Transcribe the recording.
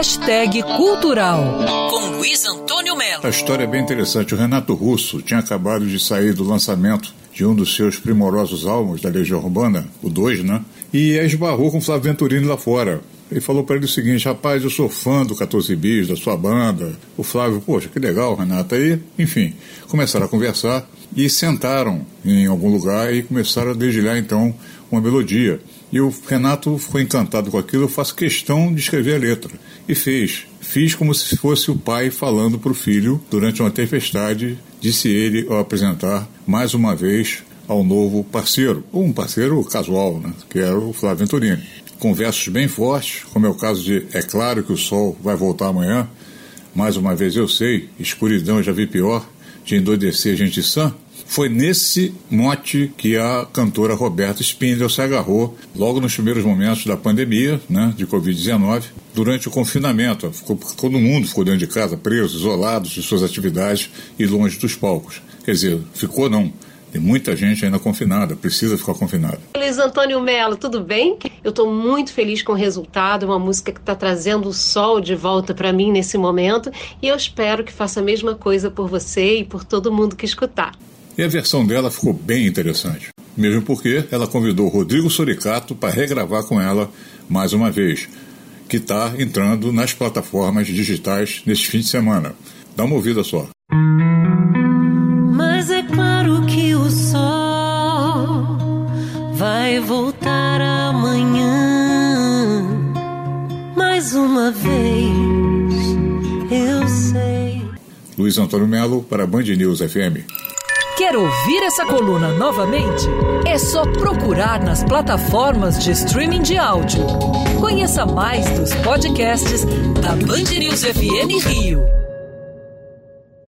Hashtag Cultural, com Luiz Antônio Melo. A história é bem interessante. O Renato Russo tinha acabado de sair do lançamento de um dos seus primorosos álbuns da Legião Urbana, o 2, né? E esbarrou com o Flávio Venturini lá fora. Ele falou para ele o seguinte: rapaz, eu sou fã do 14 Bis, da sua banda. O Flávio, poxa, que legal, Renato. Aí, enfim, começaram a conversar e sentaram em algum lugar e começaram a dedilhar então uma melodia. E o Renato ficou encantado com aquilo, eu faço questão de escrever a letra. E fez. Fiz como se fosse o pai falando para o filho durante uma tempestade, disse ele ao apresentar mais uma vez ao novo parceiro, um parceiro casual, né, que era o Flávio Venturini. Com versos bem fortes, como é o caso de É claro que o sol vai voltar amanhã, mais uma vez eu sei, escuridão já vi pior, de endoidecer gente sã, foi nesse mote que a cantora Roberta Spindel se agarrou logo nos primeiros momentos da pandemia, né, de Covid-19, durante o confinamento. Ficou, todo mundo ficou dentro de casa, preso, isolado de suas atividades e longe dos palcos. Quer dizer, ficou não. Tem muita gente ainda confinada, precisa ficar confinada. Luiz Antônio Melo, tudo bem? Eu estou muito feliz com o resultado, uma música que está trazendo o sol de volta para mim nesse momento e eu espero que faça a mesma coisa por você e por todo mundo que escutar. E a versão dela ficou bem interessante, mesmo porque ela convidou Rodrigo Soricato para regravar com ela mais uma vez, que está entrando nas plataformas digitais neste fim de semana. Dá uma ouvida só. Voltar amanhã mais uma vez, eu sei. Luiz Antônio Melo para Band News FM. Quer ouvir essa coluna novamente? É só procurar nas plataformas de streaming de áudio. Conheça mais dos podcasts da Band News FM Rio.